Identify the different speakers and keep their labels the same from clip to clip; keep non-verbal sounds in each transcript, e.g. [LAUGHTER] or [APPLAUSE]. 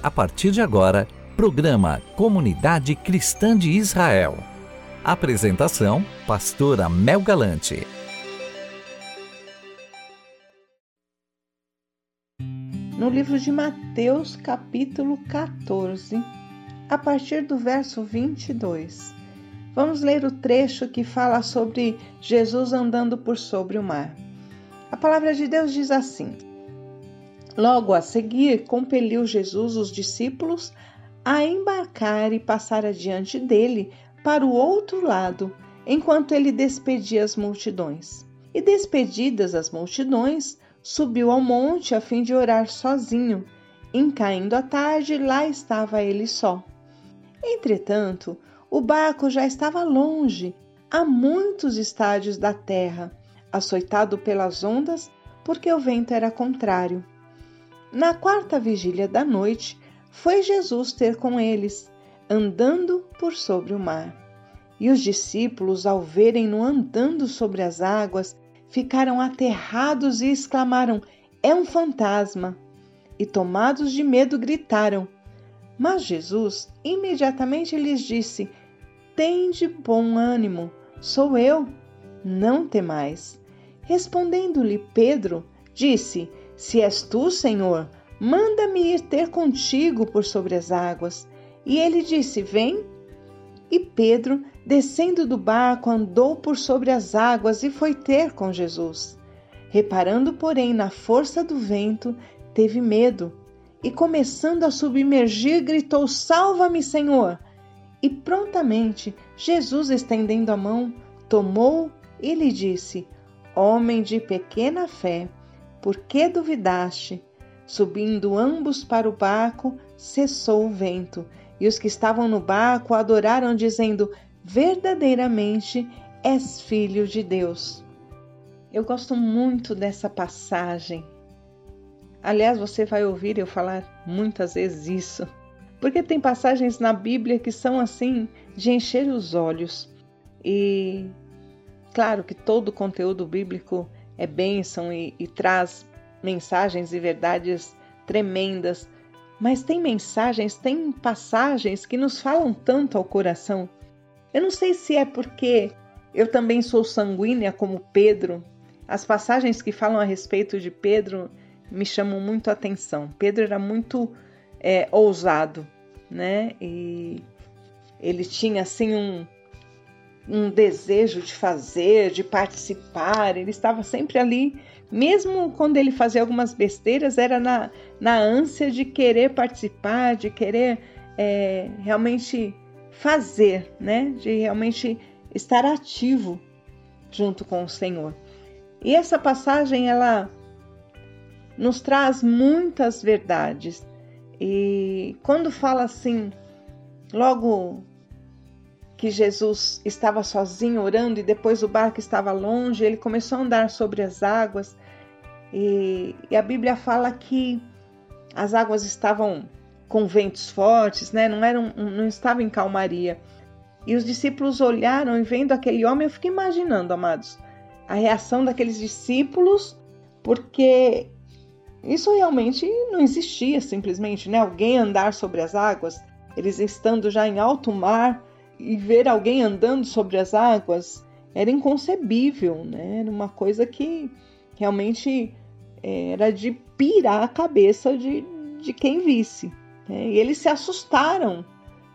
Speaker 1: A partir de agora, programa Comunidade Cristã de Israel. Apresentação: Pastora Mel Galante.
Speaker 2: No livro de Mateus, capítulo 14, a partir do verso 22. Vamos ler o trecho que fala sobre Jesus andando por sobre o mar. A palavra de Deus diz assim: Logo a seguir, compeliu Jesus os discípulos a embarcar e passar adiante dele para o outro lado, enquanto ele despedia as multidões. E despedidas as multidões, subiu ao monte a fim de orar sozinho. Em caindo a tarde, lá estava ele só. Entretanto, o barco já estava longe, a muitos estádios da terra, açoitado pelas ondas, porque o vento era contrário. Na quarta vigília da noite, foi Jesus ter com eles, andando por sobre o mar. E os discípulos, ao verem-no andando sobre as águas, ficaram aterrados e exclamaram: É um fantasma! E tomados de medo, gritaram. Mas Jesus imediatamente lhes disse: Tende bom ânimo, sou eu, não temais. Respondendo-lhe Pedro, disse: Se és tu, Senhor, manda-me ir ter contigo por sobre as águas. E ele disse: Vem. E Pedro, descendo do barco, andou por sobre as águas e foi ter com Jesus. Reparando, porém, na força do vento, teve medo e, começando a submergir, gritou: Salva-me, Senhor! E prontamente Jesus, estendendo a mão, tomou e lhe disse: Homem de pequena fé, por que duvidaste? Subindo ambos para o barco, cessou o vento, e os que estavam no barco adoraram, dizendo: Verdadeiramente és filho de Deus. Eu gosto muito dessa passagem. Aliás, você vai ouvir eu falar muitas vezes isso porque tem passagens na Bíblia que são assim de encher os olhos. E claro que todo o conteúdo bíblico é bênção e, e traz mensagens e verdades tremendas, mas tem mensagens, tem passagens que nos falam tanto ao coração. Eu não sei se é porque eu também sou sanguínea como Pedro. As passagens que falam a respeito de Pedro me chamam muito a atenção. Pedro era muito é, ousado, né? E ele tinha assim um, um desejo de fazer, de participar, ele estava sempre ali, mesmo quando ele fazia algumas besteiras, era na, na ânsia de querer participar, de querer é, realmente fazer, né? De realmente estar ativo junto com o Senhor. E essa passagem ela nos traz muitas verdades e quando fala assim, logo que Jesus estava sozinho orando e depois o barco estava longe, ele começou a andar sobre as águas e, e a Bíblia fala que as águas estavam com ventos fortes, né? não, eram, não estava em calmaria. E os discípulos olharam e vendo aquele homem, eu fico imaginando, amados, a reação daqueles discípulos, porque isso realmente não existia simplesmente, né? Alguém andar sobre as águas, eles estando já em alto mar e ver alguém andando sobre as águas era inconcebível, né? Era uma coisa que realmente é, era de pirar a cabeça de, de quem visse. Né? E eles se assustaram,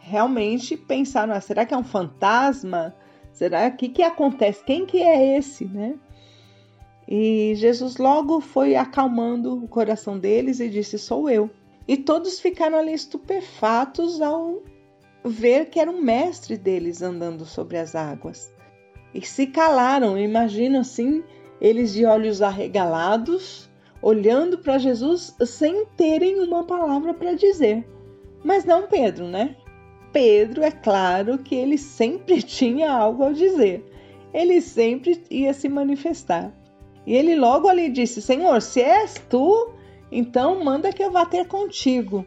Speaker 2: realmente pensaram: ah, será que é um fantasma? Será que que acontece? Quem que é esse, né? E Jesus logo foi acalmando o coração deles e disse: Sou eu. E todos ficaram ali estupefatos ao ver que era um mestre deles andando sobre as águas. E se calaram, imagino assim, eles de olhos arregalados, olhando para Jesus sem terem uma palavra para dizer. Mas não Pedro, né? Pedro, é claro que ele sempre [LAUGHS] tinha algo a dizer. Ele sempre ia se manifestar. E ele logo ali disse: Senhor, se és tu, então manda que eu vá ter contigo.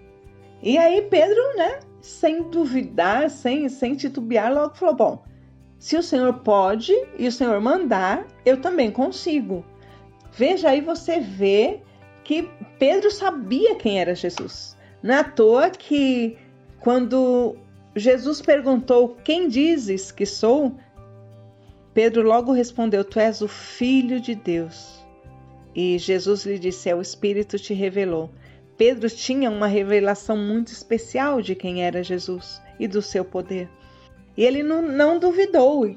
Speaker 2: E aí Pedro, né, sem duvidar, sem, sem titubear, logo falou: Bom, se o Senhor pode e o Senhor mandar, eu também consigo. Veja aí, você vê que Pedro sabia quem era Jesus. Não é à toa que quando Jesus perguntou: Quem dizes que sou? Pedro logo respondeu: Tu és o Filho de Deus. E Jesus lhe disse: É o Espírito te revelou. Pedro tinha uma revelação muito especial de quem era Jesus e do seu poder. E ele não, não duvidou.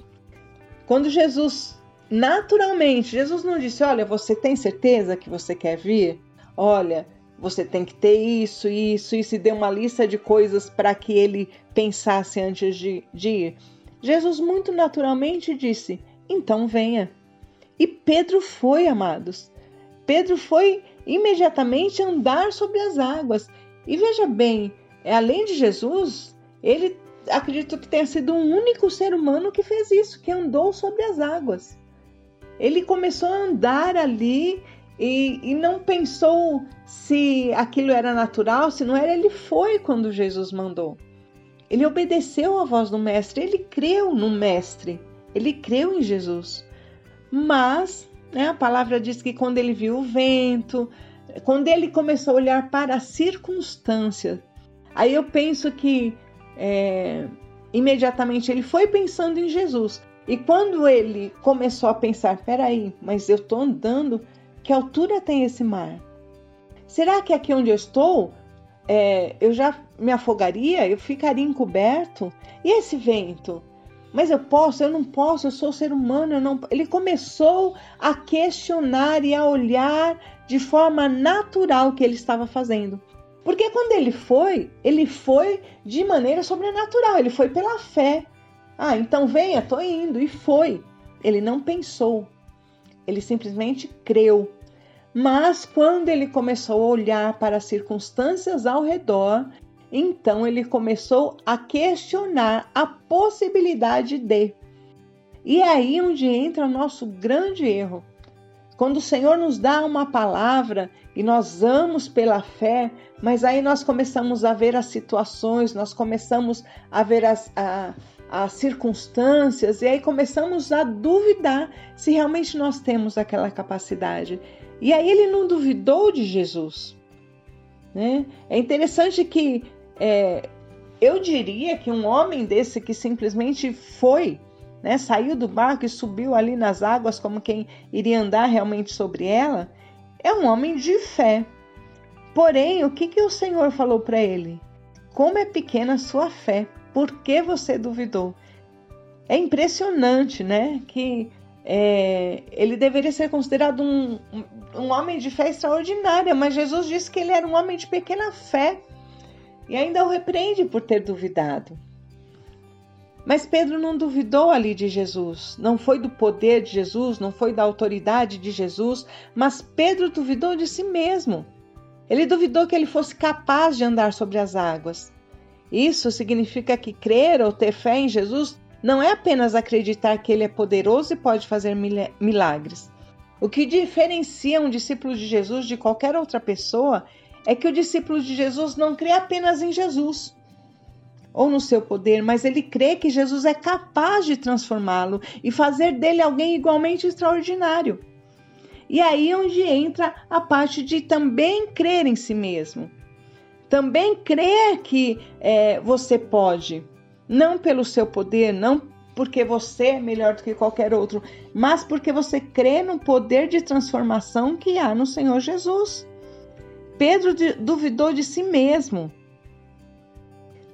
Speaker 2: Quando Jesus, naturalmente, Jesus não disse: Olha, você tem certeza que você quer vir? Olha, você tem que ter isso, isso, isso, e deu uma lista de coisas para que ele pensasse antes de, de ir. Jesus, muito naturalmente, disse: Então venha. E Pedro foi, amados. Pedro foi imediatamente andar sobre as águas. E veja bem, além de Jesus, ele acredito que tenha sido um único ser humano que fez isso, que andou sobre as águas. Ele começou a andar ali e, e, não pensou se aquilo era natural, se não era, ele foi quando Jesus mandou. Ele obedeceu à voz do Mestre, ele creu no Mestre, ele creu em Jesus. Mas né, a palavra diz que quando ele viu o vento, quando ele começou a olhar para as circunstâncias, aí eu penso que é, imediatamente ele foi pensando em Jesus. E quando ele começou a pensar, peraí, mas eu estou andando que altura tem esse mar? Será que aqui onde eu estou é, eu já me afogaria? Eu ficaria encoberto? E esse vento? Mas eu posso, eu não posso, eu sou ser humano, eu não. Ele começou a questionar e a olhar de forma natural o que ele estava fazendo. Porque quando ele foi, ele foi de maneira sobrenatural, ele foi pela fé. Ah, então venha, tô indo. E foi. Ele não pensou, ele simplesmente creu. Mas quando ele começou a olhar para as circunstâncias ao redor, então ele começou a questionar a possibilidade de. E é aí onde entra o nosso grande erro. Quando o Senhor nos dá uma palavra e nós vamos pela fé, mas aí nós começamos a ver as situações, nós começamos a ver as, a, as circunstâncias e aí começamos a duvidar se realmente nós temos aquela capacidade. E aí ele não duvidou de Jesus. Né? É interessante que é, eu diria que um homem desse que simplesmente foi, né, saiu do barco e subiu ali nas águas como quem iria andar realmente sobre ela, é um homem de fé. Porém, o que, que o Senhor falou para ele? Como é pequena a sua fé. Por que você duvidou? É impressionante, né? Que é, ele deveria ser considerado um, um homem de fé extraordinária, mas Jesus disse que ele era um homem de pequena fé e ainda o repreende por ter duvidado. Mas Pedro não duvidou ali de Jesus, não foi do poder de Jesus, não foi da autoridade de Jesus, mas Pedro duvidou de si mesmo. Ele duvidou que ele fosse capaz de andar sobre as águas. Isso significa que crer ou ter fé em Jesus não é apenas acreditar que ele é poderoso e pode fazer milagres. O que diferencia um discípulo de Jesus de qualquer outra pessoa é que o discípulo de Jesus não crê apenas em Jesus ou no seu poder, mas ele crê que Jesus é capaz de transformá-lo e fazer dele alguém igualmente extraordinário. E aí é onde entra a parte de também crer em si mesmo também crer que é, você pode, não pelo seu poder, não porque você é melhor do que qualquer outro, mas porque você crê no poder de transformação que há no Senhor Jesus. Pedro duvidou de si mesmo.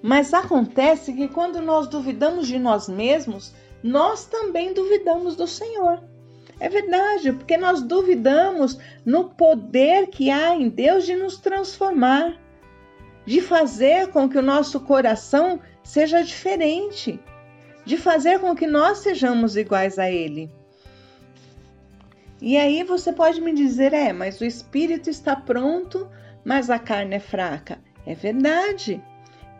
Speaker 2: Mas acontece que quando nós duvidamos de nós mesmos, nós também duvidamos do Senhor. É verdade, porque nós duvidamos no poder que há em Deus de nos transformar de fazer com que o nosso coração seja diferente, de fazer com que nós sejamos iguais a Ele. E aí você pode me dizer, é, mas o espírito está pronto, mas a carne é fraca. É verdade.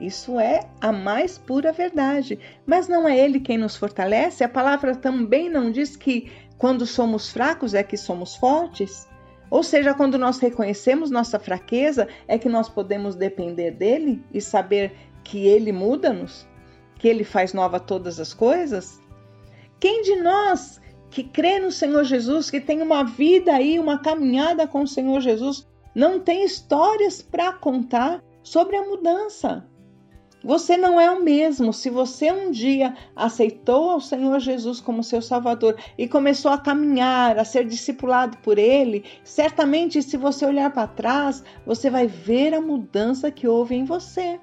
Speaker 2: Isso é a mais pura verdade. Mas não é Ele quem nos fortalece? A palavra também não diz que quando somos fracos é que somos fortes? Ou seja, quando nós reconhecemos nossa fraqueza, é que nós podemos depender dele e saber que ele muda-nos, que ele faz nova todas as coisas? Quem de nós que crê no Senhor Jesus, que tem uma vida aí, uma caminhada com o Senhor Jesus, não tem histórias para contar sobre a mudança. Você não é o mesmo. Se você um dia aceitou ao Senhor Jesus como seu Salvador e começou a caminhar, a ser discipulado por Ele, certamente, se você olhar para trás, você vai ver a mudança que houve em você.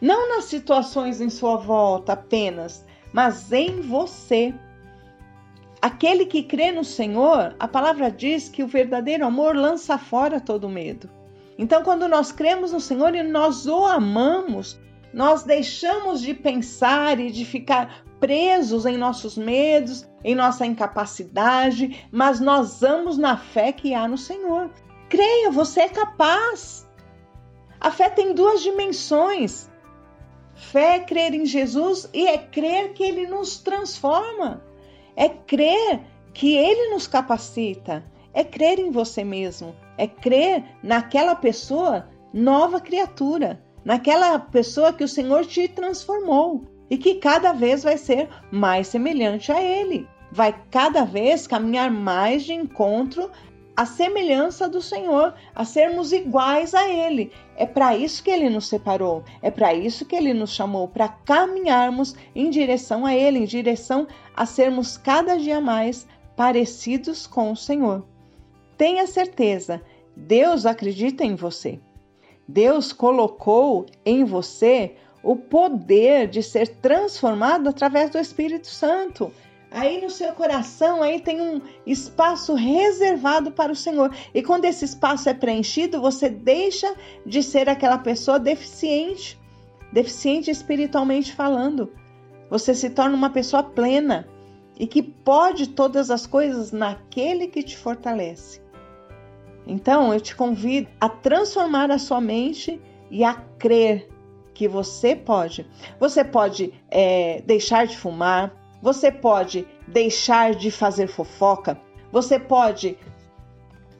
Speaker 2: Não nas situações em sua volta apenas, mas em você. Aquele que crê no Senhor, a palavra diz que o verdadeiro amor lança fora todo medo. Então, quando nós cremos no Senhor e nós o amamos, nós deixamos de pensar e de ficar presos em nossos medos, em nossa incapacidade, mas nós vamos na fé que há no Senhor. Creia, você é capaz. A fé tem duas dimensões. Fé é crer em Jesus e é crer que ele nos transforma. É crer que ele nos capacita. É crer em você mesmo. É crer naquela pessoa nova criatura naquela pessoa que o Senhor te transformou e que cada vez vai ser mais semelhante a Ele. Vai cada vez caminhar mais de encontro à semelhança do Senhor, a sermos iguais a Ele. É para isso que Ele nos separou, é para isso que Ele nos chamou, para caminharmos em direção a Ele, em direção a sermos cada dia mais parecidos com o Senhor. Tenha certeza, Deus acredita em você. Deus colocou em você o poder de ser transformado através do Espírito Santo. Aí no seu coração aí tem um espaço reservado para o Senhor. E quando esse espaço é preenchido, você deixa de ser aquela pessoa deficiente, deficiente espiritualmente falando. Você se torna uma pessoa plena e que pode todas as coisas naquele que te fortalece. Então, eu te convido a transformar a sua mente e a crer que você pode. Você pode é, deixar de fumar, você pode deixar de fazer fofoca, você pode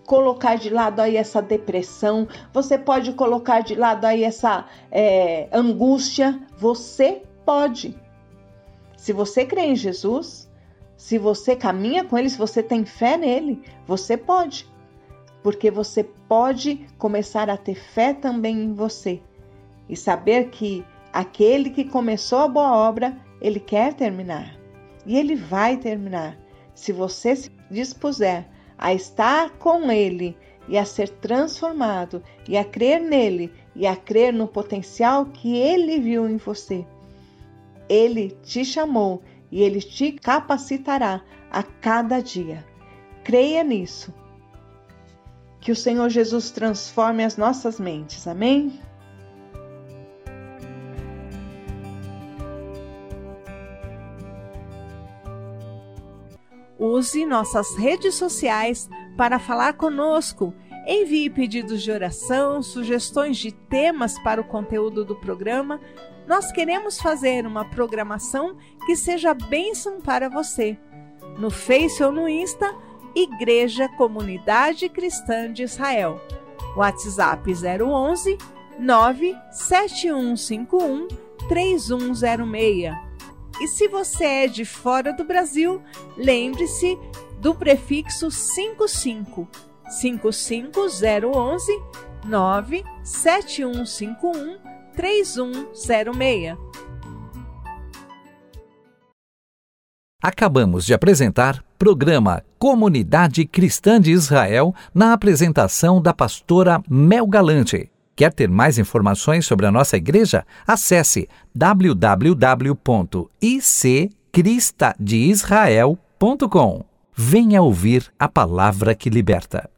Speaker 2: colocar de lado aí essa depressão, você pode colocar de lado aí essa é, angústia. Você pode. Se você crê em Jesus, se você caminha com Ele, se você tem fé nele, você pode porque você pode começar a ter fé também em você e saber que aquele que começou a boa obra, ele quer terminar. E ele vai terminar. Se você se dispuser a estar com ele e a ser transformado e a crer nele e a crer no potencial que ele viu em você. Ele te chamou e ele te capacitará a cada dia. Creia nisso que o Senhor Jesus transforme as nossas mentes. Amém?
Speaker 3: Use nossas redes sociais para falar conosco. Envie pedidos de oração, sugestões de temas para o conteúdo do programa. Nós queremos fazer uma programação que seja bênção para você. No Face ou no Insta, Igreja Comunidade Cristã de Israel. WhatsApp 011 97151 3106. E se você é de fora do Brasil, lembre-se do prefixo 55 55011 97151 3106.
Speaker 1: Acabamos de apresentar programa Comunidade Cristã de Israel na apresentação da pastora Mel Galante. Quer ter mais informações sobre a nossa igreja? Acesse www.iccristadeisrael.com. Venha ouvir a palavra que liberta.